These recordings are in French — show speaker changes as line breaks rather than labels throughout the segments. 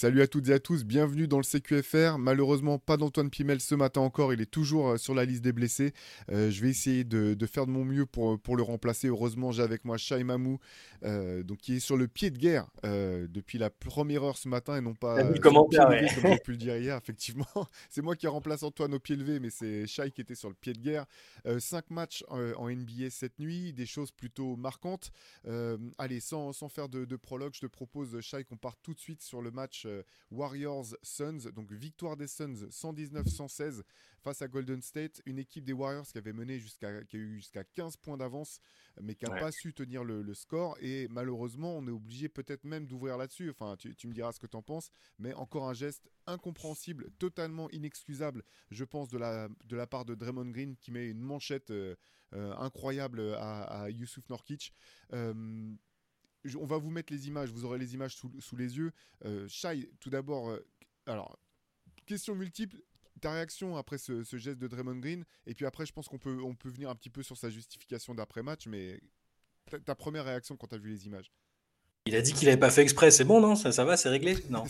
Salut à toutes et à tous, bienvenue dans le CQFR. Malheureusement, pas d'Antoine Pimel ce matin encore, il est toujours euh, sur la liste des blessés. Euh, je vais essayer de, faire de mon mieux pour, pour le remplacer. Heureusement, j'ai avec moi Shai Mamou, euh, donc, qui est sur le pied de guerre depuis la première heure ce matin et non pas
le
comme j'ai pu le dire hier. Effectivement, c'est moi qui remplace Antoine au pied levé, mais c'est Shai qui était sur le pied de guerre. cinq matchs en, NBA cette nuit, des choses plutôt marquantes. allez, sans, sans faire de, de, prologue, je te propose, Shai, qu'on parte tout de suite sur le match euh, Warriors-Suns. Donc victoire des Suns 119-116 face à Golden State. Une équipe des Warriors qui avait mené jusqu'à, qui a eu jusqu'à 15 points d'avance, mais qui n'a pas su tenir le, score. Et malheureusement, on est obligé peut-être même d'ouvrir là-dessus. Enfin, tu, me diras ce que tu en penses. Mais encore un geste incompréhensible, totalement inexcusable, je pense, de la, de la part de Draymond Green qui met une manchette. Euh, euh, incroyable à, à Yusuf Norkic on va vous mettre les images, vous aurez les images sous, les yeux. Euh, Shai, tout d'abord, euh, alors, question multiple, ta réaction après ce, geste de Draymond Green, et puis après, je pense qu'on peut, on peut venir un petit peu sur sa justification d'après-match, mais ta, première réaction quand tu as vu les images?
Il a dit qu'il n'avait pas fait exprès, c'est bon, non? Ça, ça va, c'est réglé? Non.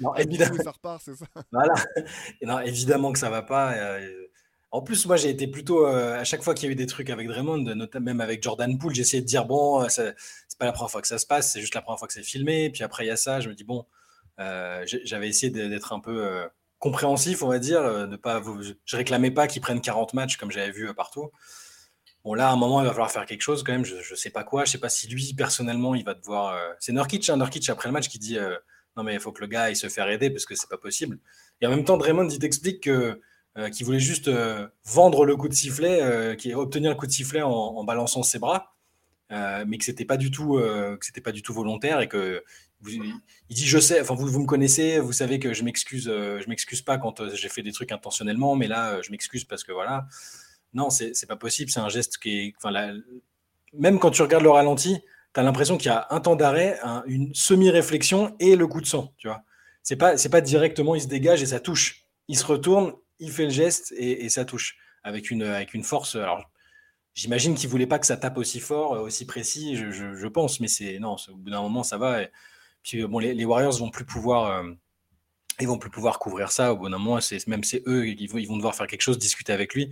non, évidemment. Ça repart, c'est ça.
Voilà. non, évidemment que ça va pas. Euh, en plus, moi, j'ai été plutôt. Euh, à chaque fois qu'il y a eu des trucs avec Draymond, notamment même avec Jordan Poole, j'essayais de dire bon, euh, c'est pas la première fois que ça se passe, c'est juste la première fois que c'est filmé. Puis après, il y a ça, je me dis bon, euh, j'avais essayé d'être un peu compréhensif, on va dire. De pas, je réclamais pas qu'ils prennent 40 matchs comme j'avais vu partout. Bon, là, à un moment, il va falloir faire quelque chose quand même. Je, je sais pas quoi. Je sais pas si lui, personnellement, il va devoir. C'est Nurkic, hein, Nurkic après le match qui dit non, mais il faut que le gars il se fasse aider parce que c'est pas possible. Et en même temps, Draymond, il t'explique que euh, qui voulait juste euh, vendre le coup de sifflet, euh, qui obtenir le coup de sifflet en, balançant ses bras, mais que c'était pas du tout, que c'était pas du tout volontaire et que il dit je sais, enfin vous, vous me connaissez, vous savez que je m'excuse, je m'excuse pas quand j'ai fait des trucs intentionnellement, mais là je m'excuse parce que voilà. Non, c'est pas possible, c'est un geste qui enfin même quand tu regardes le ralenti, tu as l'impression qu'il y a un temps d'arrêt, une semi-réflexion et le coup de sang, tu vois. C'est pas, c'est pas directement il se dégage et ça touche. Il se retourne il fait le geste et, ça touche avec une, avec une force. Alors, j'imagine qu'il voulait pas que ça tape aussi fort, euh, aussi précis, je, pense, mais c'est non, au bout d'un moment, ça va. Et, puis bon, les, Warriors vont plus pouvoir. Euh, ils vont plus pouvoir couvrir ça. Au bout d'un moment, c'est même c'est eux, ils vont, ils vont devoir faire quelque chose, discuter avec lui.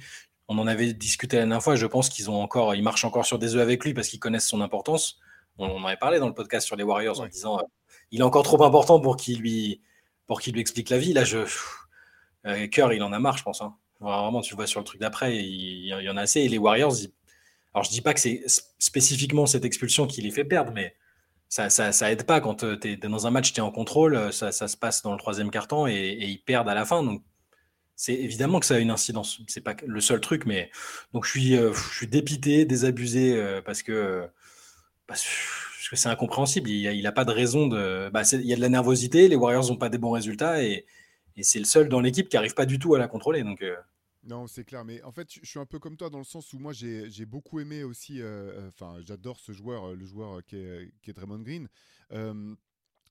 On en avait discuté la dernière fois. Je pense qu'ils ont encore, ils marchent encore sur des œufs avec lui parce qu'ils connaissent son importance. On, en avait parlé dans le podcast sur les Warriors en disant, euh, il est encore trop important pour qu'il lui, pour qu'il lui explique la vie. Là, je, euh, il en a marre, je pense. Hein. Vraiment, tu vois sur le truc d'après, il, y en a assez. Et les Warriors, alors je dis pas que c'est spécifiquement cette expulsion qui les fait perdre, mais ça, ça, aide pas quand euh, tu es, dans un match, tu es en contrôle, euh, ça, se passe dans le troisième quart-temps et, ils perdent à la fin. Donc, c'est évidemment que ça a une incidence. C'est pas le seul truc, mais donc je suis, suis dépité, désabusé parce que parce que c'est incompréhensible. Il n'a a pas de raison de. Bah, il y a de la nervosité. Les Warriors n'ont pas des bons résultats et, et c'est le seul dans l'équipe qui n'arrive pas du tout à la contrôler. Donc, euh.
Non, c'est clair. Mais en fait, je suis un peu comme toi dans le sens où moi, j'ai beaucoup aimé aussi. Euh, euh, enfin, j'adore ce joueur, le joueur qui est, qui est Draymond Green.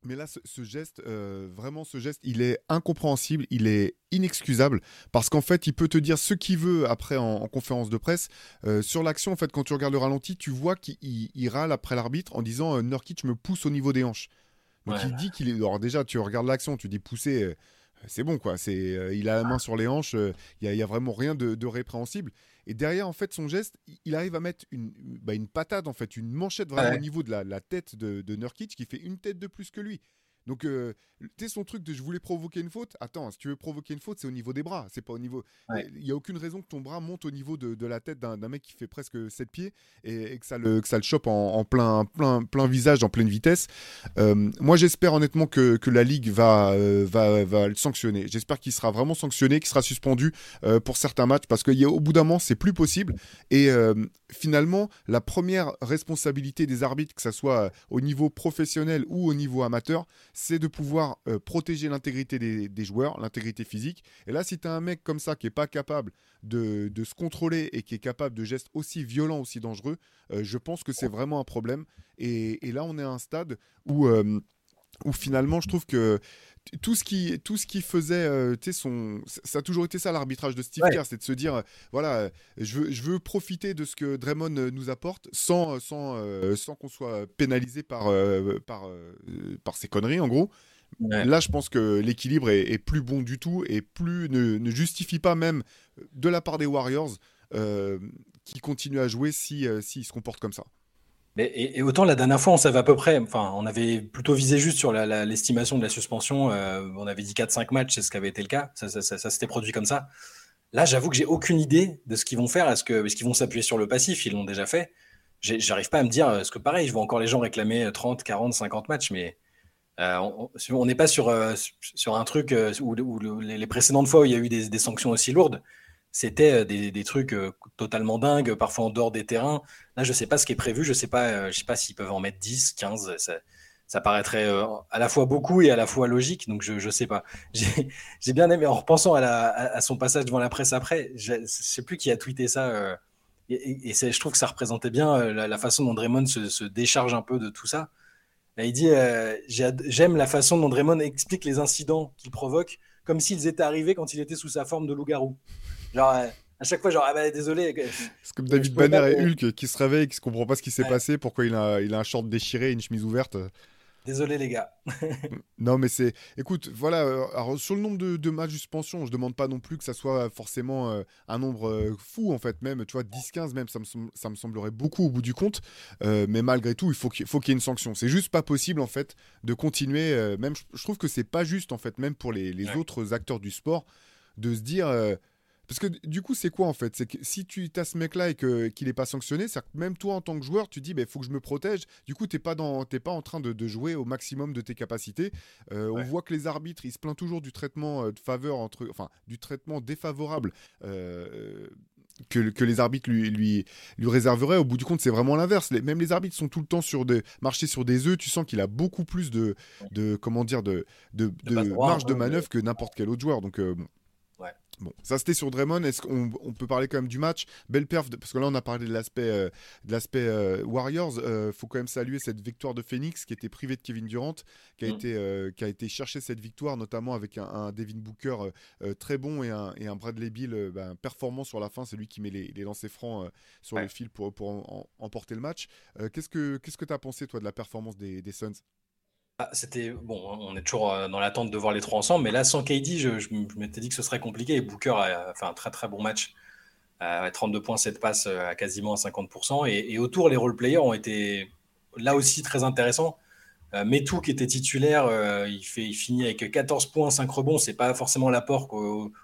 mais là, ce, geste, vraiment, ce geste, il est incompréhensible, il est inexcusable parce qu'en fait, il peut te dire ce qu'il veut après en, conférence de presse. sur l'action, en fait, quand tu regardes le ralenti, tu vois qu'il râle après l'arbitre en disant Nurkic me pousse au niveau des hanches. Donc il dit qu'il est. Alors déjà, tu regardes l'action, tu dis pousser c'est bon quoi. C'est, euh, il a la main sur les hanches. Euh, il n'y a, vraiment rien de, répréhensible. Et derrière, en fait, son geste, il arrive à mettre une, bah, une patate, en fait, une manchette vraiment au niveau de la, tête de, de Nurkic qui fait une tête de plus que lui. Donc, euh, tu sais, son truc de je voulais provoquer une faute. Attends, si tu veux provoquer une faute, c'est au niveau des bras. C'est pas au niveau. Il n'y a aucune raison que ton bras monte au niveau de, la tête d'un mec qui fait presque 7 pieds et, que, ça le, que ça le chope en, plein, plein, plein visage, en pleine vitesse. Euh, moi, j'espère honnêtement que, la Ligue va, euh, va, va le sanctionner. J'espère qu'il sera vraiment sanctionné, qu'il sera suspendu pour certains matchs parce qu'au bout d'un moment, c'est plus possible. Et finalement, la première responsabilité des arbitres, que ce soit au niveau professionnel ou au niveau amateur, c'est de pouvoir euh, protéger l'intégrité des, joueurs, l'intégrité physique. Et là, si tu as un mec comme ça qui n'est pas capable de, se contrôler et qui est capable de gestes aussi violents, aussi dangereux, euh, je pense que c'est vraiment un problème. Et, là, on est à un stade où... Euh, où finalement je trouve que tout ce qui tout ce qui faisait euh, son ça a toujours été ça l'arbitrage de Steve Kerr c'est de se dire voilà je veux je veux profiter de ce que Draymond euh, nous apporte sans sans euh, sans qu'on soit pénalisé par par par ses conneries en gros. Là, je pense que l'équilibre est, plus bon du tout et plus ne, justifie pas même de la part des Warriors qui continuent à jouer s'ils si, se comportent comme ça.
Et, autant la dernière fois, on savait à peu près, enfin, on avait plutôt visé juste sur l'estimation de la suspension. on avait dit 4-5 matchs, c'est ce qui avait été le cas. Ça, ça s'était produit comme ça. Là, j'avoue que j'ai aucune idée de ce qu'ils vont faire. Est-ce qu'ils vont s'appuyer sur le passif? Ils l'ont déjà fait. J'arrive pas à me dire, est-ce que pareil, je vois encore les gens réclamer 30, 40, 50 matchs, mais euh, on n'est pas sur, euh, sur un truc euh, où, les précédentes fois où il y a eu des, sanctions aussi lourdes, c'était des, trucs totalement dingues, parfois en dehors des terrains. Là, je sais pas ce qui est prévu, je pas, je sais pas s'ils peuvent en mettre 10, 15. Ça, paraîtrait à la fois beaucoup et à la fois logique, donc je ne sais pas. J'ai bien aimé, en repensant à, son passage devant la presse après, je ne sais plus qui a tweeté ça, et, je trouve que ça représentait bien la, façon dont Draymond se, décharge un peu de tout ça. il dit J'aime la façon dont Draymond explique les incidents qu'il provoque, comme s'ils étaient arrivés quand il était sous sa forme de loup-garou. Genre, à chaque fois, genre, ah bah, désolé.
C'est comme David Banner et Hulk qui se réveillent, qui ne comprend pas ce qui s'est passé, pourquoi il a, il a un short déchiré et une chemise ouverte.
Désolé les gars.
non mais c'est, écoute, voilà, euh, alors, sur le nombre de, matchs de suspension, je demande pas non plus que ça soit forcément euh, un nombre euh, fou en fait, même, tu vois, 10-15 même, ça me, ça me semblerait beaucoup au bout du compte, mais malgré tout, il faut qu'il faut qu'il y ait une sanction. C'est juste pas possible en fait de continuer, même je, trouve que c'est pas juste en fait, même pour les, autres acteurs du sport, de se dire parce que du coup, c'est quoi en fait? C'est que si tu as ce mec-là et qu'il n'est pas sanctionné, c'est même toi en tant que joueur, tu dis, il bah, faut que je me protège. Du coup, tu n'es pas, pas en train de, jouer au maximum de tes capacités. Euh, on voit que les arbitres, ils se plaignent toujours du traitement euh, de faveur, entre, enfin, du traitement défavorable. Euh, que, les arbitres lui, lui, lui réserveraient. Au bout du compte, c'est vraiment l'inverse. même les arbitres sont tout le temps sur des, marcher sur des œufs. Tu sens qu'il a beaucoup plus de, de comment dire, de, de, marge de manœuvre que n'importe quel autre joueur. Donc, bon. Bon, ça c'était sur Draymond. Est-ce qu'on on peut parler quand même du match? Belle perf, parce que là on a parlé de l'aspect euh, de l'aspect euh, Warriors. Euh, faut quand même saluer cette victoire de Phoenix qui était privé de Kevin Durant, qui a mm. été qui a été chercher cette victoire notamment avec un, Devin Booker très bon et un, et un Bradley Bill ben, performant sur la fin. C'est lui qui met les, les lancers francs sur le fil pour pour emporter le match. qu'est-ce que qu'est-ce que tu as pensé toi de la performance des, des Suns?
Ah, c'était bon, on est toujours euh, dans l'attente de voir les trois ensemble, mais là sans KD, je, m'étais dit que ce serait compliqué. Booker a fait un très très bon match, 32 points, 7 passes euh, à quasiment à 50%. Et, autour, les role players ont été là aussi très intéressants. Euh, qui était titulaire, il, fait, il finit avec 14 points, 5 rebonds. C'est pas forcément l'apport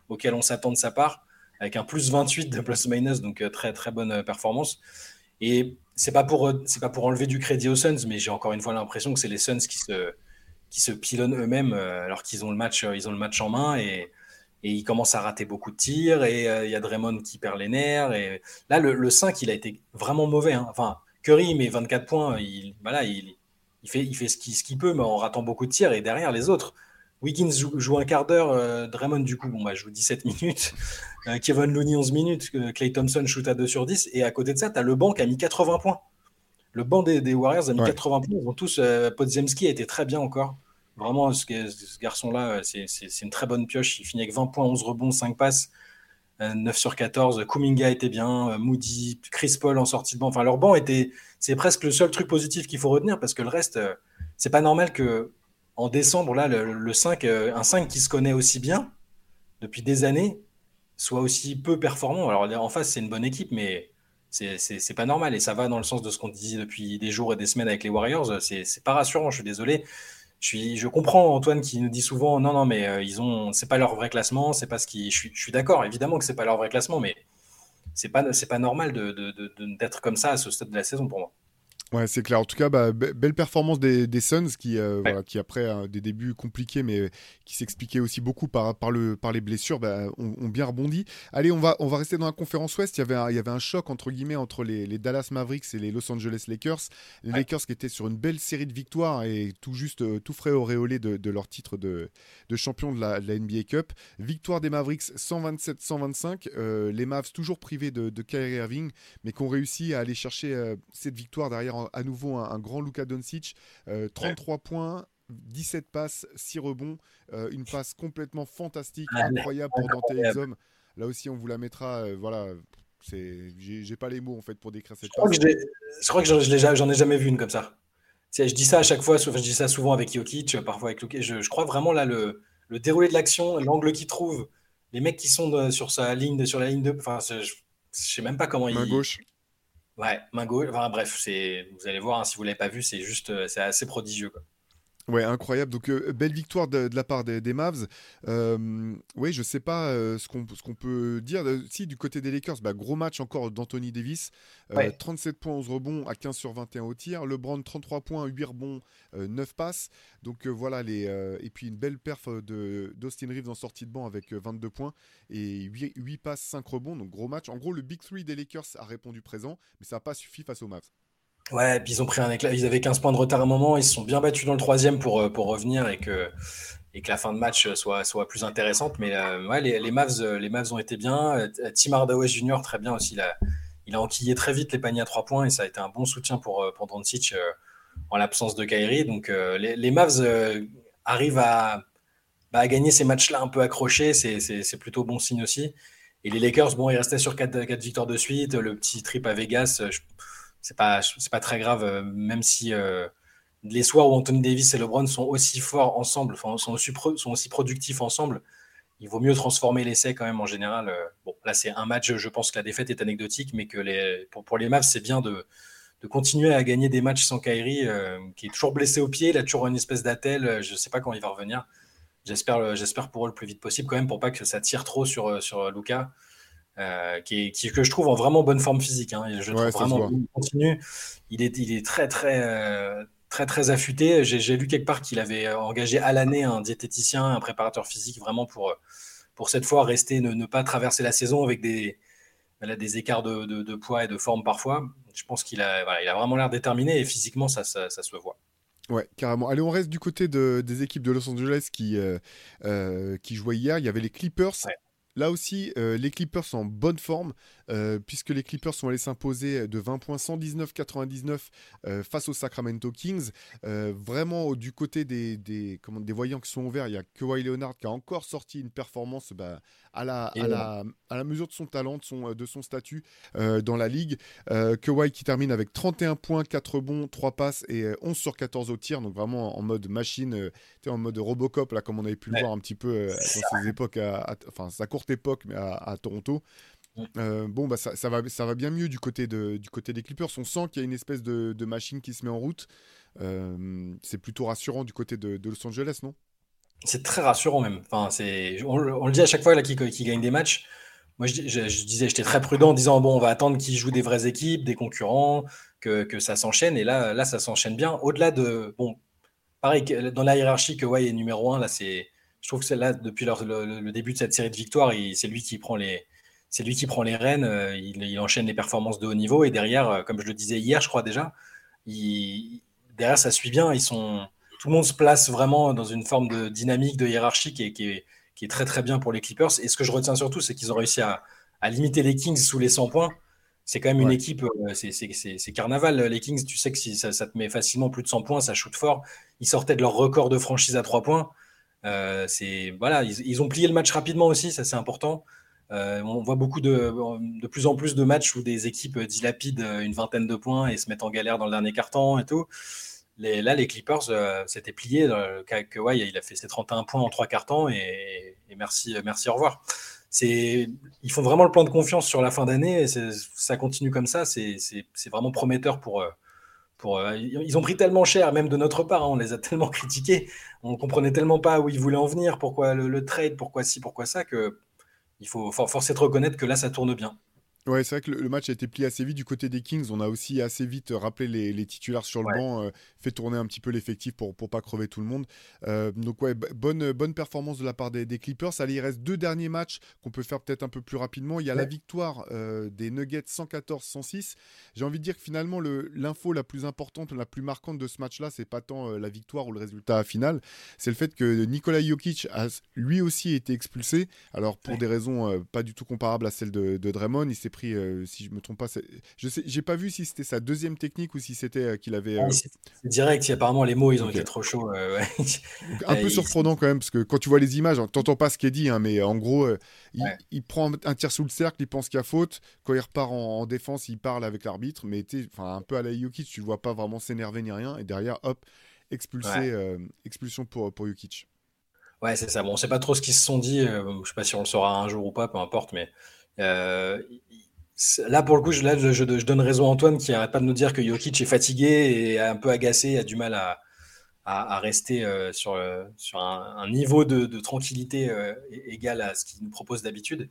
auquel on s'attend de sa part, avec un plus 28 de plus minus, donc très très bonne performance. Et c'est pas pour c'est pas pour enlever du crédit aux Suns, mais j'ai encore une fois l'impression que c'est les Suns qui se qui pilonnent eux-mêmes euh, alors qu'ils ont le match ils ont le match en main et, et ils commencent à rater beaucoup de tirs et euh, il y a Draymond qui perd les nerfs et là le, 5 il a été vraiment mauvais hein. enfin Curry met 24 points il voilà il, il fait il ce qu'il peut mais en ratant beaucoup de tirs et derrière les autres Wiggins joue, un quart d'heure, euh, Draymond du coup, bon, bah, joue 17 minutes, euh, Kevin Looney 11 minutes, Clay euh, Thompson shoot à 2 sur 10, et à côté de ça, tu as le banc qui a mis 80 points. Le banc des, Warriors a mis 80 points, ils ont tous, Podzemski a été très bien encore. Vraiment, ce, ce garçon-là, c'est une très bonne pioche, il finit avec 20 points, 11 rebonds, 5 passes. 9 sur 14, Kuminga était bien, Moody, Chris Paul en sortie de banc. Enfin, leur banc était, c'est presque le seul truc positif qu'il faut retenir parce que le reste, c'est pas normal que en décembre, là, le, 5, euh, un 5 qui se connaît aussi bien depuis des années, soit aussi peu performant. Alors en face, c'est une bonne équipe, mais c'est pas normal. Et ça va dans le sens de ce qu'on dit depuis des jours et des semaines avec les Warriors. C'est pas rassurant, je suis désolé. Je, suis, je comprends Antoine qui nous dit souvent non, non, mais euh, ils ont, c'est pas leur vrai classement, c'est pas ce qui. Je suis, d'accord, évidemment que c'est pas leur vrai classement, mais c'est pas, pas normal d'être comme ça à ce stade de la saison pour moi.
Ouais, c'est clair. En tout cas, bah, belle performance des, des Suns qui, euh, voilà, qui après des débuts compliqués, mais qui s'expliquaient aussi beaucoup par, par, le, par les blessures, bah, ont, bien rebondi. Allez, on va, on va rester dans la conférence Ouest. Il y avait un, il y avait un choc entre guillemets entre les, les, Dallas Mavericks et les Los Angeles Lakers. Les Lakers qui étaient sur une belle série de victoires et tout juste euh, tout frais auréolé de, de, leur titre de, de champion de la, NBA Cup. Victoire des Mavericks 127-125. Euh, les Mavs toujours privés de, de Kyrie Irving, mais qui ont réussi à aller chercher cette victoire derrière à nouveau un, grand Luka Doncic, 33 euh, points, 17 passes, 6 rebonds, euh, une passe complètement fantastique, ah, incroyable pour Dante Exum. Là aussi, on vous la mettra. Euh, voilà, j'ai, pas les mots en fait pour décrire cette.
Je crois que, je crois que j'en ai jamais vu une comme ça. je dis ça à chaque fois, je dis ça souvent avec Jokic, parfois avec Luke. Je, je crois vraiment là, le, le déroulé de l'action, l'angle qu'il trouve, les mecs qui sont sur sa ligne, sur la ligne de. Enfin, je, je sais même pas comment
main gauche.
Ouais, gauche. Enfin, bref, c'est, vous allez voir, hein, si vous l'avez pas vu, c'est juste, c'est assez prodigieux. Quoi.
Ouais, incroyable. Donc, euh, belle victoire de, la part des, Mavs. Euh, oui, je sais pas euh, ce qu'on qu'on peut dire. Si, du côté des Lakers, bah, gros match encore d'Anthony Davis. 37 points, 11 rebonds à 15 sur 21 au tir. LeBron, 33 points, 8 rebonds, 9 passes. Donc, voilà. Les, et puis, une belle perf d'Austin Reeves en sortie de banc avec 22 points et 8, 8 passes, 5 rebonds. Donc, gros match. En gros, le Big 3 des Lakers a répondu présent, mais ça n'a pas suffi face aux Mavs.
Ouais, puis ils ont pris un éclat. Ils avaient 15 points de retard à un moment. Ils se sont bien battus dans le troisième pour, euh, pour revenir et que, et que la fin de match soit, soit plus intéressante. Mais euh, les, Mavs, euh, les Mavs ont été bien. Tim Hardaway Jr., très bien aussi. Il a, il a enquillé très vite les paniers à 3 points et ça a été un bon soutien pour, pour en l'absence de Kyrie. Donc les, Mavs arrivent à, bah, à, gagner ces matchs-là un peu accrochés. C'est plutôt bon signe aussi. Et les Lakers, bon, ils restaient sur 4, 4 victoires de suite. Le petit trip à Vegas, c'est pas c'est pas très grave euh, même si euh, les soirs où Anthony Davis et LeBron sont aussi forts ensemble sont aussi sont aussi productifs ensemble il vaut mieux transformer l'essai quand même en général euh, bon là c'est un match je pense que la défaite est anecdotique mais que les pour, pour les Mavs c'est bien de de continuer à gagner des matchs sans Kyrie, qui est toujours blessé au pied. Il a toujours une espèce d'attelle. Je ne sais pas quand il va revenir. J'espère, j'espère pour eux le plus vite possible, quand même, pour pas que ça tire trop sur, sur Luca. Euh, qui, que je trouve en vraiment bonne forme physique. Hein. Je trouve vraiment. Il est, il est très, très, euh, très, très affûté. J'ai lu quelque part qu'il avait engagé à l'année un diététicien, un préparateur physique, vraiment pour, pour cette fois rester, ne, ne pas traverser la saison avec des, des écarts de, de, poids et de forme parfois. Je pense qu'il a, voilà, il a vraiment l'air déterminé et physiquement, ça, ça, se voit.
Ouais, carrément. Allez, on reste du côté de, des équipes de Los Angeles qui, euh, qui jouaient hier. Il y avait les Clippers. Là aussi, euh, les Clippers sont en bonne forme, euh, puisque les Clippers sont allés s'imposer de 20 points, 119-99 euh, face aux Sacramento Kings. vraiment, du côté des, des, comment, des voyants qui sont ouverts, il y a Kawhi Leonard qui a encore sorti une performance bah, à, la, à, la, à, la, mesure de son talent, de son, de son statut dans la ligue. Kawhi qui termine avec 31 points, 4 bons, 3 passes et 11 sur 14 au tir, donc vraiment en mode machine, en mode Robocop, là, comme on avait pu le voir un petit peu dans ses époques, à, enfin, sa courte époque, mais à, Toronto. Euh, bon, bah, ça, va, ça va bien mieux du côté, de, du côté des Clippers. On sent qu'il y a une espèce de, machine qui se met en route. Euh, c'est plutôt rassurant du côté de, Los Angeles, non?
C'est très rassurant même. Enfin, c'est, on, le dit à chaque fois là, qui, qui gagne des matchs. Moi, je, disais, j'étais très prudent en disant bon, on va attendre qu'ils jouent des vraies équipes, des concurrents, que, que ça s'enchaîne. Et là, là, ça s'enchaîne bien. Au-delà de bon, pareil dans la hiérarchie que ouais est numéro un. Là, c'est je trouve que là, depuis le, début de cette série de victoires, c'est lui qui prend les, c'est lui qui prend les rênes. Euh, il, enchaîne les performances de haut niveau et derrière, euh, comme je le disais hier, je crois déjà, derrière ça suit bien. Ils sont, tout le monde se place vraiment dans une forme de dynamique, de hiérarchie qui est, qui est, qui est très très bien pour les Clippers. Et ce que je retiens surtout, c'est qu'ils ont réussi à, à, limiter les Kings sous les 100 points. C'est quand même une équipe, euh, c'est carnaval. Les Kings, tu sais que si ça, ça, te met facilement plus de 100 points, ça shoot fort. Ils sortaient de leur record de franchise à 3 points. Euh, c'est voilà, ils, ont plié le match rapidement aussi, ça c'est important. Euh, on voit beaucoup de, plus en plus de matchs où des équipes dilapident une vingtaine de points et se mettent en galère dans le dernier carton et tout. Là, les Clippers euh, s'étaient pliés. ouais, il a fait ses 31 points en trois cartons et, et merci, merci, au revoir. Ils font vraiment le plan de confiance sur la fin d'année et ça continue comme ça. C'est vraiment prometteur pour, euh, ils ont pris tellement cher, même de notre part, hein, on les a tellement critiqués, on comprenait tellement pas où ils voulaient en venir, pourquoi le, trade, pourquoi ci, pourquoi ça, que il faut forcer de reconnaître que là, ça tourne bien.
Ouais, c'est vrai que le, match a été plié assez vite du côté des Kings. On a aussi assez vite rappelé les, titulaires sur le banc, euh, fait tourner un petit peu l'effectif pour ne pas crever tout le monde. Euh, donc ouais, bonne, bonne performance de la part des, Clippers. Allez, il reste deux derniers matchs qu'on peut faire peut-être un peu plus rapidement. Il y a la victoire euh, des Nuggets 114-106. J'ai envie de dire que finalement, l'info la plus importante, la plus marquante de ce match-là, c'est pas tant la victoire ou le résultat final, c'est le fait que Nikola Jokic a lui aussi été expulsé. Alors pour des raisons pas du tout comparables à celles de, de Draymond, il s'est pris, si je me trompe pas, je sais, j'ai pas vu si c'était sa deuxième technique ou si c'était qu'il avait. Ah,
c'est direct. Apparemment, les mots, ils ont été trop chauds.
un peu surprenant quand même, parce que quand tu vois les images, hein, t'entends pas ce qui est dit, hein, mais en gros, il, prend un tir sous le cercle, il pense qu'il y a faute. Quand il repart en, défense, il parle avec l'arbitre, mais enfin un peu à la Jokic, tu le vois pas vraiment s'énerver ni rien, et derrière, hop, expulsé, expulsion pour pour Jokic.
Ouais, c'est ça. Bon, on sait pas trop ce qu'ils se sont dit. Euh, je sais pas si on le saura un jour ou pas, peu importe. Mais euh, là, pour le coup, je, donne raison à Antoine qui arrête pas de nous dire que Jokic est fatigué et un peu agacé, a du mal à, rester euh, sur, sur un, niveau de, tranquillité égal à ce qu'il nous propose d'habitude.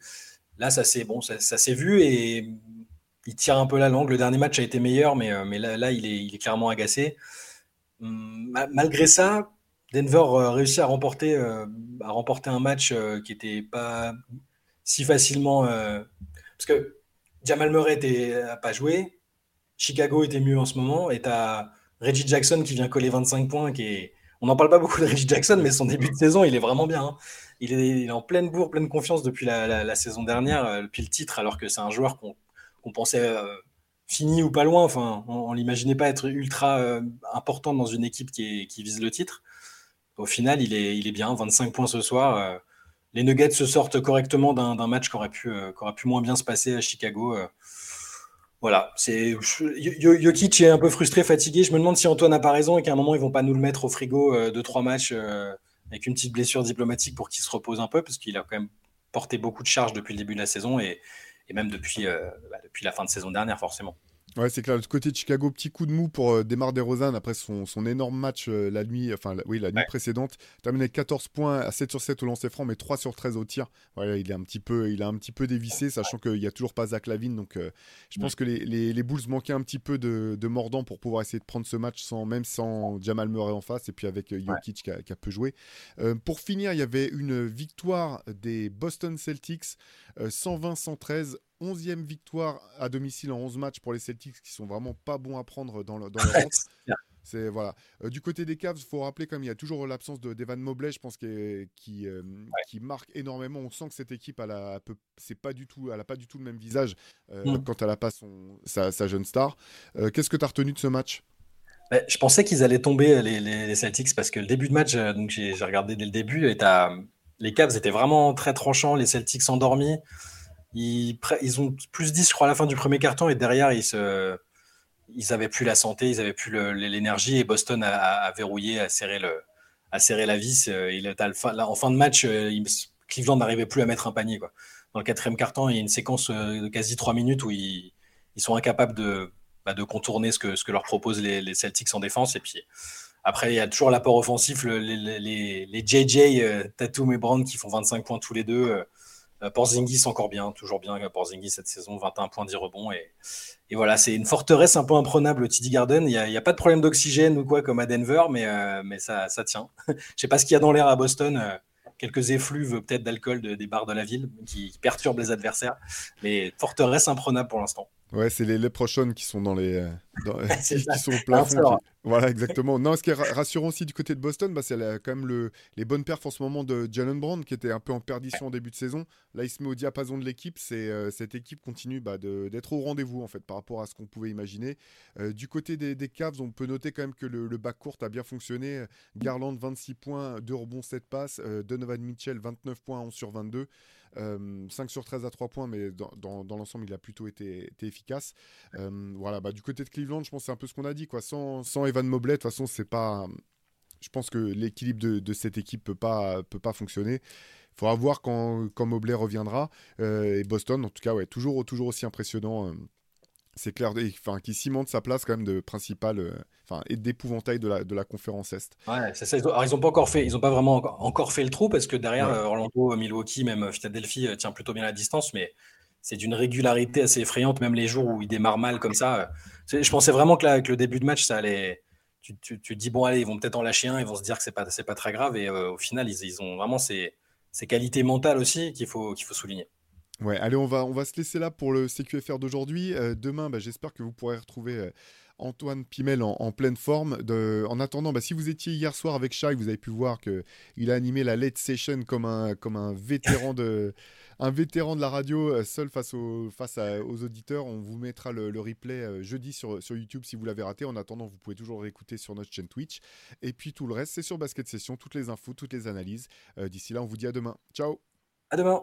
Là, ça s'est bon, ça, vu et il tire un peu la langue. Le dernier match a été meilleur, mais, là, il, est, clairement agacé. Hum, malgré ça, Denver euh, réussit à remporter, euh, un match euh, qui n'était pas si facilement. parce que Jamal Murray n'a pas joué, Chicago était mieux en ce moment, et tu as Reggie Jackson qui vient coller 25 points. Qui est... On n'en parle pas beaucoup de Reggie Jackson, mais son début de saison, il est vraiment bien. Hein. Il, est, en pleine bourre, pleine confiance depuis la, saison dernière, depuis le titre, alors que c'est un joueur qu'on pensait fini ou pas loin. Enfin, on, ne l'imaginait pas être ultra important dans une équipe qui, vise le titre au final, il est, il est bien. 25 points ce soir. Euh, les Nuggets se sortent correctement d'un match qui aurait, pu, euh, pu moins bien se passer à Chicago. Euh. voilà, c'est Jokic est un peu frustré, fatigué. Je me demande si Antoine n'a pas raison et qu'à un moment ils vont pas nous le mettre au frigo de trois matchs avec une petite blessure diplomatique pour qu'il se repose un peu parce qu'il a quand même porté beaucoup de charges depuis le début de la saison et, même bah, depuis la fin de saison dernière forcément.
Ouais, c'est clair. Du côté de Chicago, petit coup de mou pour euh, Demar DeRozan après son, son énorme match euh, la nuit, enfin oui, la nuit précédente. Terminé 14 points à 7 sur 7 au lancer franc, mais 3 sur 13 au tir. Voilà, il est un petit peu, il a un petit peu dévissé, sachant qu'il n'y a toujours pas Zach Lavine. Donc, euh, je pense que les, les, Bulls manquaient un petit peu de, de, mordant pour pouvoir essayer de prendre ce match sans même sans Jamal Murray en face et puis avec Jokic qui, a, qui, a, peu joué. pour finir, il y avait une victoire des Boston Celtics 120-113 11e victoire à domicile en 11 matchs pour les Celtics qui sont vraiment pas bons à prendre dans, le, dans leur C'est voilà. Euh, du côté des Cavs, il faut rappeler comme il y a toujours l'absence de Devan Mobley, je pense qui qui, euh, qui marque énormément. On sent que cette équipe, elle a, c'est pas du tout, elle a pas du tout le même visage euh, mm. quand elle a pas son sa, jeune star. Qu'est-ce que tu as retenu de ce match?
Bah, Je pensais qu'ils allaient tomber les, les, Celtics parce que le début de match, donc j'ai regardé dès le début et les Cavs étaient vraiment très tranchants, les Celtics endormis. Ils, ont plus 10, je crois, à la fin du premier carton, et derrière, ils se, avaient plus la santé, ils avaient plus l'énergie, et Boston a, verrouillé, a serré, la vis. Euh, il, en fin de match, euh, Cleveland n'arrivait plus à mettre un panier. Quoi. Dans le quatrième carton, il y a une séquence euh, de quasi trois minutes où ils, sont incapables de, bah, de contourner ce que, leur proposent les, Celtics en défense. Et puis après, il y a toujours l'apport offensif, les, JJ, Tatum et Brown qui font 25 points tous les deux. Porzingis encore bien, toujours bien Porzingis cette saison, 21 points 10 rebonds. Et, voilà, c'est une forteresse un peu imprenable, TD Garden. Il n'y a, pas de problème d'oxygène ou quoi comme à Denver, mais, euh, ça, tient. Je sais pas ce qu'il y a dans l'air à Boston. Euh, quelques effluves peut-être d'alcool des bars de la ville qui, perturbent les adversaires. Mais forteresse imprenable pour l'instant.
Ouais, c'est les leprechauns qui sont dans les, qui, sont au plafond. Voilà, exactement. Non, ce qui est rassurant aussi du côté de Boston, bah, c'est quand même le, les bonnes perfs en ce moment de Jalen Brown, qui était un peu en perdition au début de saison. Là, il se met au diapason de l'équipe. C'est euh, cette équipe continue bah, d'être au rendez-vous en fait par rapport à ce qu'on pouvait imaginer. Euh, du côté des, des, Cavs, on peut noter quand même que le, le bac court a bien fonctionné. Garland 26 points, 2 rebonds, 7 passes. Euh, Donovan Mitchell 29 points, 11 sur 22. 5 euh, sur 13 à 3 points, mais dans, dans, l'ensemble, il a plutôt été, efficace. Euh, voilà, bah, du côté de Cleveland, je pense c'est un peu ce qu'on a dit. Quoi. Sans, sans Evan Mobley, de toute façon, c'est pas. Je pense que l'équilibre de, cette équipe peut pas, peut pas fonctionner. Il faudra voir quand, quand Mobley reviendra. Euh, et Boston, en tout cas, ouais, toujours, toujours aussi impressionnant c'est clair, enfin, qui cimente sa place quand même de principal, euh, enfin, et d'épouvantail de la, de la conférence Est.
Ouais, c'est ça. Alors, ils n'ont pas encore fait, ils ont pas vraiment encore fait le trou parce que derrière euh, Orlando, Milwaukee, même Philadelphie euh, tient plutôt bien la distance, mais c'est d'une régularité assez effrayante, même les jours où ils démarrent mal comme ça. Je pensais vraiment que là, avec le début de match, ça allait. Tu, tu, tu te dis, bon, allez, ils vont peut-être en lâcher un, ils vont se dire que c'est pas, pas très grave, et au final, ils, ils ont vraiment ces, ces qualités mentales aussi qu'il faut, qu'il faut souligner.
Ouais, allez, on va, on va se laisser là pour le CQFR d'aujourd'hui. Euh, demain, bah, j'espère que vous pourrez retrouver euh, Antoine Pimel en, pleine forme. De, en attendant, bah, si vous étiez hier soir avec Shai, vous avez pu voir qu'il a animé la late session comme un, comme un vétéran de un vétéran de la radio seul face, aux, face aux auditeurs. On vous mettra le, replay jeudi sur, sur YouTube si vous l'avez raté. En attendant, vous pouvez toujours réécouter sur notre chaîne Twitch. Et puis tout le reste, c'est sur Basket Session, toutes les infos, toutes les analyses. D'ici là, on vous dit à demain. Ciao
À demain